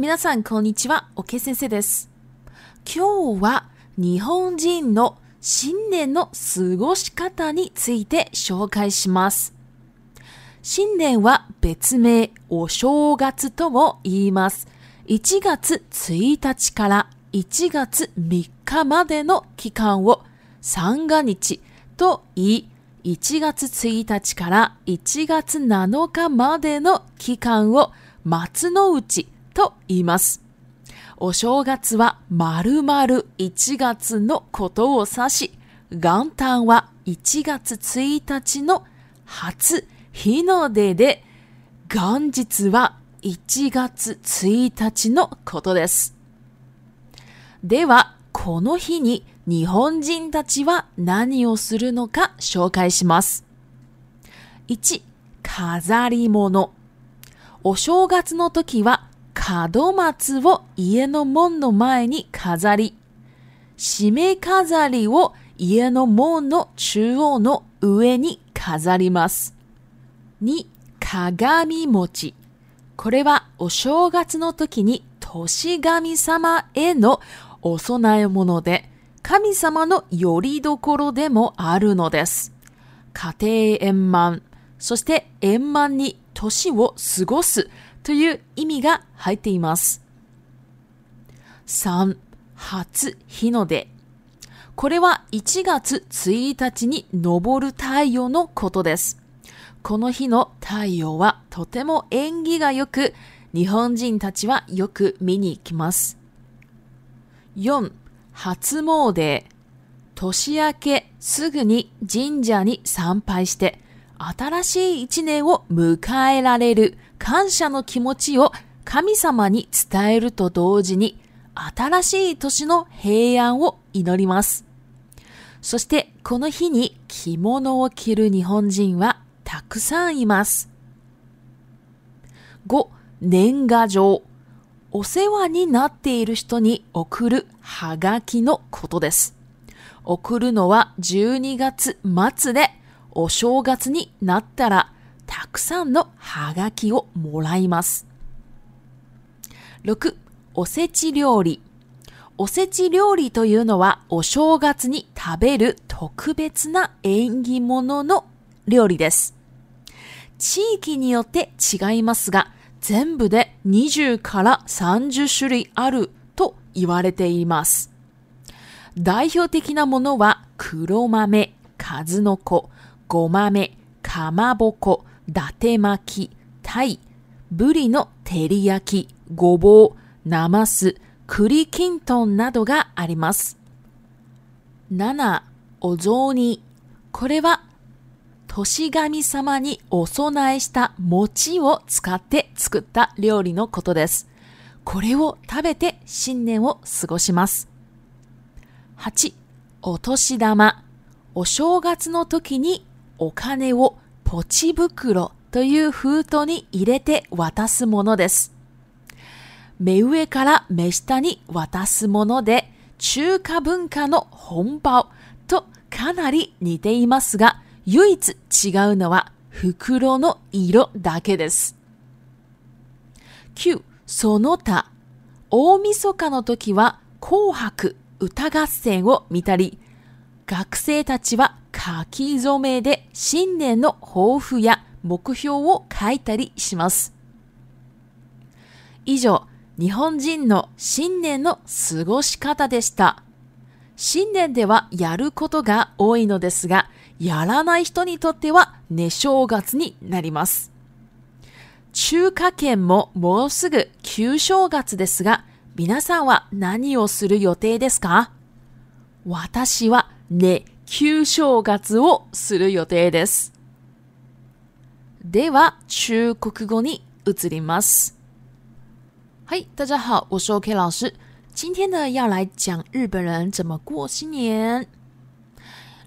皆さん、こんにちは。おけ先生です。今日は日本人の新年の過ごし方について紹介します。新年は別名お正月とも言います。1月1日から1月3日までの期間を三が日と言い、1月1日から1月7日までの期間を松の内と言います。お正月は丸々1月のことを指し、元旦は1月1日の初日の出で、元日は1月1日のことです。では、この日に日本人たちは何をするのか紹介します。1、飾り物。お正月の時は門松を家の門の前に飾り、締め飾りを家の門の中央の上に飾ります。2、鏡餅。これはお正月の時に年神様へのお供え物で、神様の拠り所でもあるのです。家庭円満、そして円満に年を過ごすという意味が入っています。3、初日の出。これは1月1日に昇る太陽のことです。この日の太陽はとても縁起が良く、日本人たちはよく見に行きます。4、初詣。年明けすぐに神社に参拝して、新しい一年を迎えられる感謝の気持ちを神様に伝えると同時に、新しい年の平安を祈ります。そしてこの日に着物を着る日本人はたくさんいます。5. 年賀状。お世話になっている人に送るはがきのことです。送るのは12月末でお正月になったらたくさんのハガキをもらいます。6、おせち料理。おせち料理というのはお正月に食べる特別な縁起物の料理です。地域によって違いますが、全部で20から30種類あると言われています。代表的なものは黒豆、数の子、ごまめ、かまぼこ、だて巻き、鯛、ぶブリの照り焼き、ごぼう、なます、栗きんとんなどがあります。7、お雑煮。これは、年神様にお供えした餅を使って作った料理のことです。これを食べて新年を過ごします。8、お年玉。お正月の時にお金をポチ袋という封筒に入れて渡すものです。目上から目下に渡すもので、中華文化の本場とかなり似ていますが、唯一違うのは袋の色だけです。9、その他。大晦日の時は紅白歌合戦を見たり、学生たちは書き初めで新年の抱負や目標を書いたりします。以上、日本人の新年の過ごし方でした。新年ではやることが多いのですが、やらない人にとっては寝正月になります。中華圏ももうすぐ旧正月ですが、皆さんは何をする予定ですか私はね、旧正月をする予定です。では、中国語に移ります。はい、大家好，我是 OK 老师。今天呢，要来讲日本人怎么过新年。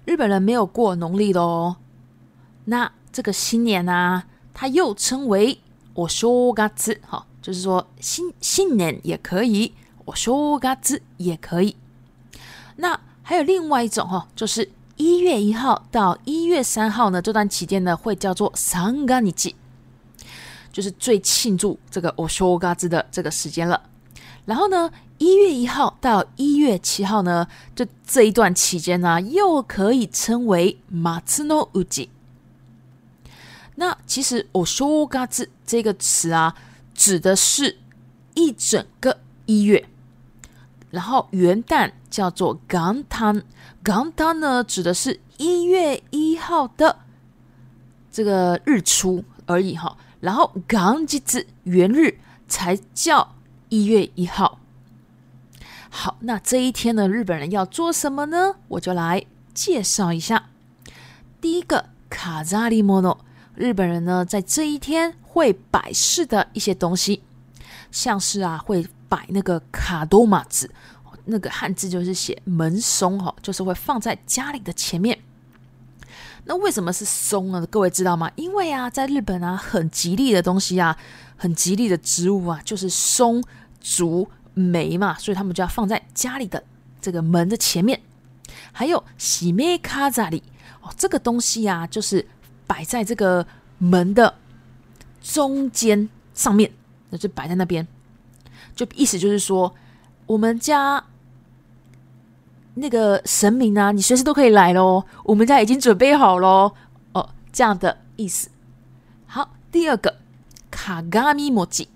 日本人没有过农历的哦。那这个新年啊，他又称为お正月，好就是说新新年也可以，お正月也可以。那还有另外一种哈，就是一月一号到一月三号呢，这段期间呢会叫做“三ガ日期，就是最庆祝这个オシ嘎子的这个时间了。然后呢，一月一号到一月七号呢，这这一段期间呢又可以称为“マツノウジ”。那其实我说嘎子这个词啊，指的是一整个一月。然后元旦叫做 g a n t 呢，指的是一月一号的这个日出而已哈。然后 g a n 元日才叫一月一号。好，那这一天呢，日本人要做什么呢？我就来介绍一下。第一个卡扎利莫诺，日本人呢在这一天会摆饰的一些东西，像是啊会。摆那个卡多马字，那个汉字就是写门松哈，就是会放在家里的前面。那为什么是松呢？各位知道吗？因为啊，在日本啊，很吉利的东西啊，很吉利的植物啊，就是松、竹、梅嘛，所以他们就要放在家里的这个门的前面。还有喜梅卡扎里哦，这个东西啊，就是摆在这个门的中间上面，那就摆在那边。就意思就是说，我们家那个神明啊，你随时都可以来喽，我们家已经准备好喽，哦，这样的意思。好，第二个卡伽咪摩镜，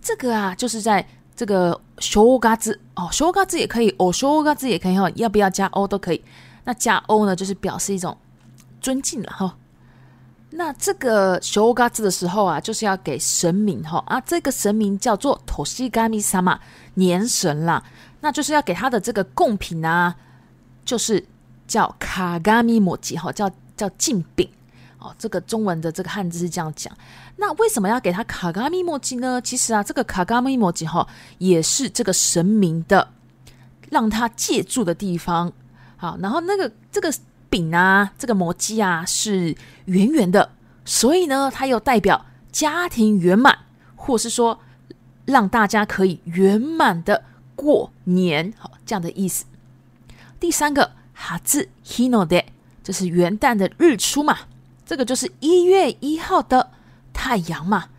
这个啊，就是在这个修嘎子哦，修嘎子也可以哦，修嘎子也可以哈，要不要加 O 都可以。那加 O 呢，就是表示一种尊敬了哈。那这个修嘎子的时候啊，就是要给神明哈啊，这个神明叫做托西嘎米萨嘛年神啦，那就是要给他的这个贡品啊，就是叫卡嘎米莫吉哈，叫叫敬饼哦，这个中文的这个汉字是这样讲。那为什么要给他卡嘎米莫吉呢？其实啊，这个卡嘎米莫吉哈也是这个神明的，让他借助的地方。好，然后那个这个。饼啊，这个模具啊是圆圆的，所以呢，它又代表家庭圆满，或是说让大家可以圆满的过年，好这样的意思。第三个哈字 hino day，这是元旦的日出嘛，这个就是一月一号的太阳嘛。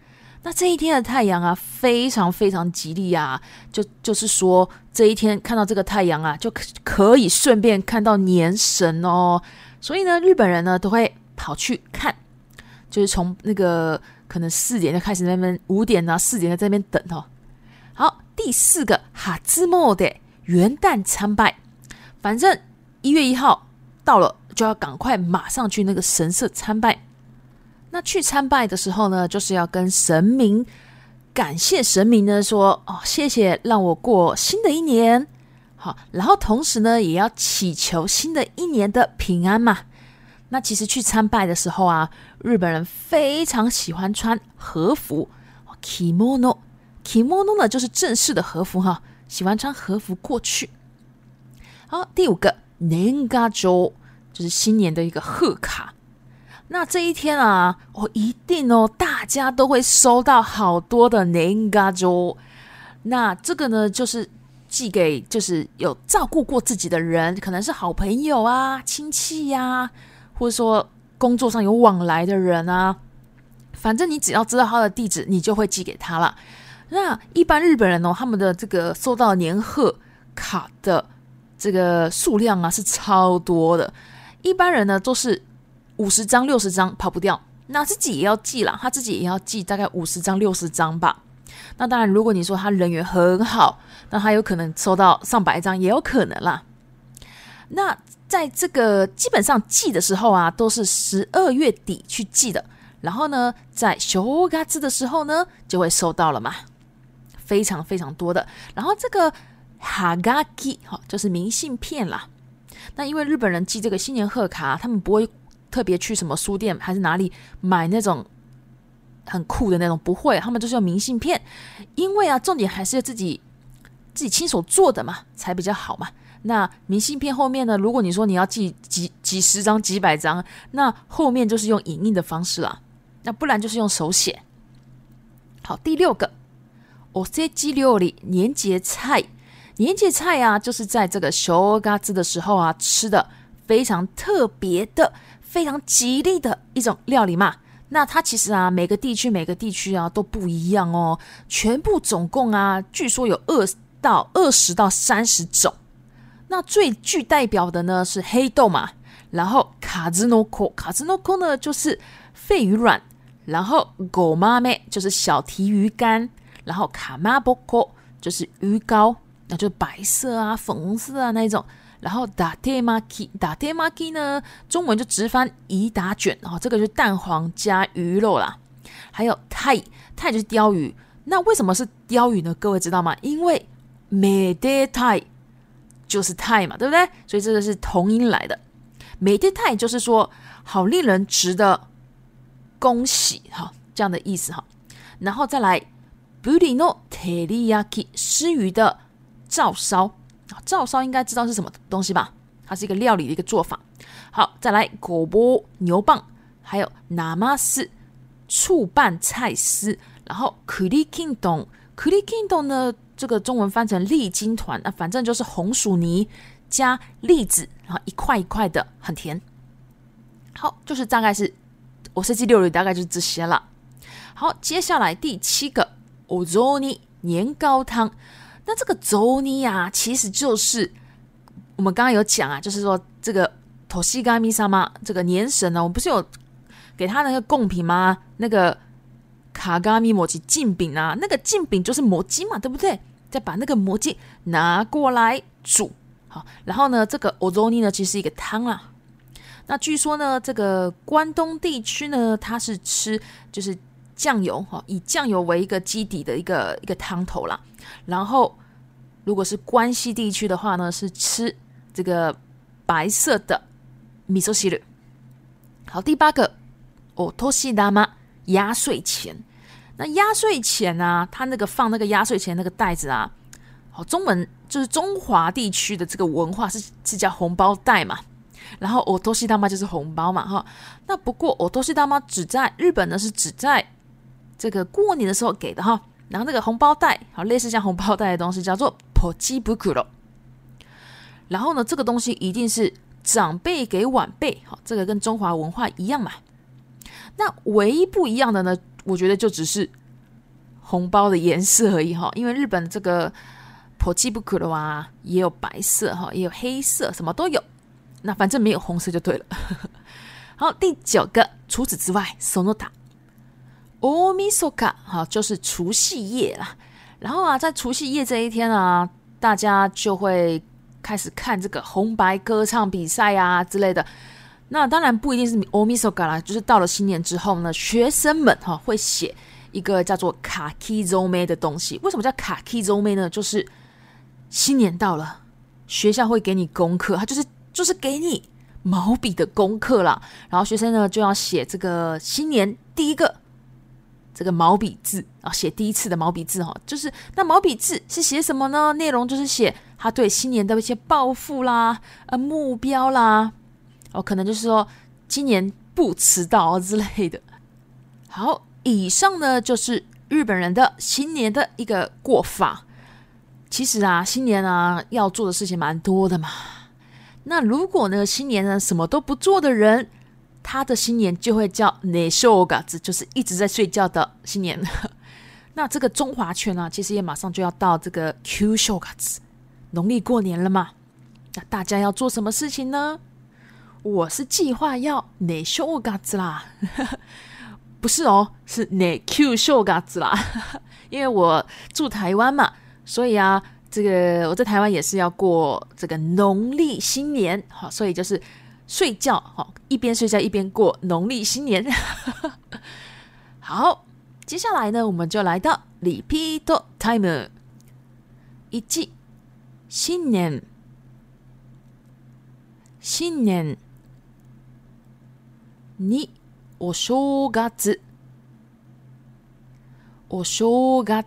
那这一天的太阳啊，非常非常吉利啊！就就是说，这一天看到这个太阳啊，就可可以顺便看到年神哦。所以呢，日本人呢都会跑去看，就是从那个可能四点就开始那边，五点啊，四点在这边等哦。好，第四个哈兹莫的元旦参拜，反正一月一号到了就要赶快马上去那个神社参拜。那去参拜的时候呢，就是要跟神明感谢神明呢，说哦谢谢让我过新的一年，好，然后同时呢也要祈求新的一年的平安嘛。那其实去参拜的时候啊，日本人非常喜欢穿和服，kimono，kimono 呢就是正式的和服哈，喜欢穿和服过去。好，第五个 n e n g a j o 就是新年的一个贺卡。那这一天啊，哦一定哦，大家都会收到好多的年糕粥。那这个呢，就是寄给就是有照顾过自己的人，可能是好朋友啊、亲戚呀，或者说工作上有往来的人啊。反正你只要知道他的地址，你就会寄给他了。那一般日本人哦，他们的这个收到年贺卡的这个数量啊，是超多的。一般人呢都是。五十张、六十张跑不掉，那自己也要记了。他自己也要记大概五十张、六十张吧。那当然，如果你说他人缘很好，那他有可能收到上百张也有可能啦。那在这个基本上寄的时候啊，都是十二月底去寄的。然后呢，在收嘎子的时候呢，就会收到了嘛，非常非常多的。然后这个哈嘎机哈就是明信片啦。那因为日本人寄这个新年贺卡，他们不会。特别去什么书店还是哪里买那种很酷的那种？不会，他们就是用明信片，因为啊，重点还是要自己自己亲手做的嘛，才比较好嘛。那明信片后面呢？如果你说你要寄几几十张、几百张，那后面就是用影印的方式了，那不然就是用手写。好，第六个，おせぎ料理年节菜，年节菜啊，就是在这个修嘎ツ的时候啊，吃的非常特别的。非常吉利的一种料理嘛，那它其实啊，每个地区每个地区啊都不一样哦。全部总共啊，据说有二到二十到三十种。那最具代表的呢是黑豆嘛，然后卡兹诺コ，卡兹诺コ呢就是肺鱼卵，然后狗妈咪就是小提鱼干，然后卡马波コ就是鱼糕，那就白色啊、粉红色啊那一种。然后打天麻鸡，打天麻鸡呢，中文就直翻一打卷哦，这个就是蛋黄加鱼肉啦。还有泰泰就是鲷鱼，那为什么是鲷鱼呢？各位知道吗？因为 made 泰就是泰嘛，对不对？所以这个是同音来的。made 泰就是说好令人值得恭喜哈，这样的意思哈。然后再来 b u d i no 布里诺特里亚基，私鱼的照烧。照烧应该知道是什么东西吧？它是一个料理的一个做法。好，再来狗波牛蒡，还有拿马斯醋拌菜丝，然后苦力金冻。苦 d o 冻呢？这个中文翻成栗金团，那反正就是红薯泥加栗子，然后一块一块的，很甜。好，就是大概是我设计料理大概就是这些了。好，接下来第七个 o n i 年糕汤。那这个粥呢呀，其实就是我们刚刚有讲啊，就是说这个托西伽米萨吗？这个年神呢，我们不是有给他那个贡品吗？那个卡嘎米摩吉净饼啊，那个净饼就是摩鸡嘛，对不对？再把那个摩鸡拿过来煮好，然后呢，这个欧粥呢，其实是一个汤啦。那据说呢，这个关东地区呢，它是吃就是酱油哈，以酱油为一个基底的一个一个汤头啦。然后，如果是关西地区的话呢，是吃这个白色的米寿西露。好，第八个，哦，托西大妈压岁钱。那压岁钱啊，他那个放那个压岁钱那个袋子啊，好，中文就是中华地区的这个文化是是叫红包袋嘛。然后，哦，托西大妈就是红包嘛，哈。那不过，哦，托西大妈只在日本呢，是只在这个过年的时候给的，哈。然后那个红包袋，好，类似像红包袋的东西叫做ポチブクロ。然后呢，这个东西一定是长辈给晚辈，好，这个跟中华文化一样嘛。那唯一不一样的呢，我觉得就只是红包的颜色而已，哈，因为日本这个ポチブクロ啊，也有白色，哈，也有黑色，什么都有，那反正没有红色就对了。好，第九个，除此之外，ソノタ。Omisoka，哈，就是除夕夜啦。然后啊，在除夕夜这一天啊，大家就会开始看这个红白歌唱比赛啊之类的。那当然不一定是 Omisoka 啦，就是到了新年之后呢，学生们哈会写一个叫做卡 a k i z o m e 的东西。为什么叫卡 a k i z o m e 呢？就是新年到了，学校会给你功课，它就是就是给你毛笔的功课啦。然后学生呢就要写这个新年第一个。这个毛笔字啊，写第一次的毛笔字哈，就是那毛笔字是写什么呢？内容就是写他对新年的一些抱负啦、呃目标啦，哦，可能就是说今年不迟到之类的。好，以上呢就是日本人的新年的一个过法。其实啊，新年啊要做的事情蛮多的嘛。那如果呢，新年呢什么都不做的人。他的新年就会叫 ne s h o g a s 就是一直在睡觉的新年。那这个中华圈啊，其实也马上就要到这个 q s h o g a 农历过年了嘛。那大家要做什么事情呢？我是计划要 ne s h o g a s 啦，不是哦，是 ne q s h o g a 啦。因为我住台湾嘛，所以啊，这个我在台湾也是要过这个农历新年，好，所以就是。睡觉，好，一边睡觉一边过农历新年。好，接下来呢，我们就来到 repeat time。一、新年、新年。二、お正月、お正月。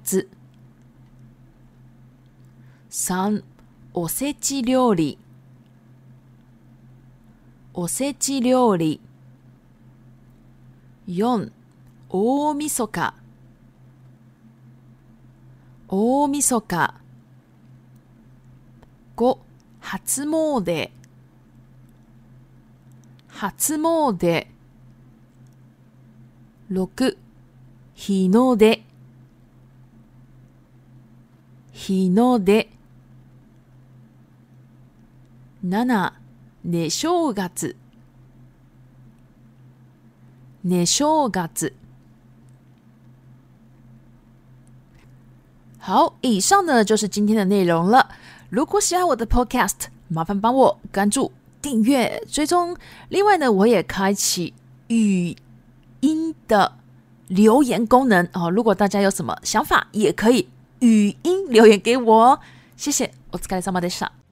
三、おせち料理。おせち料理。4. 大晦日大晦日5初詣初詣6日の出日の出7ね正月、ね正月，好，以上呢就是今天的内容了。如果喜欢我的 Podcast，麻烦帮我关注、订阅、追踪。另外呢，我也开启语音的留言功能哦。如果大家有什么想法，也可以语音留言给我。谢谢，お疲れ様でした。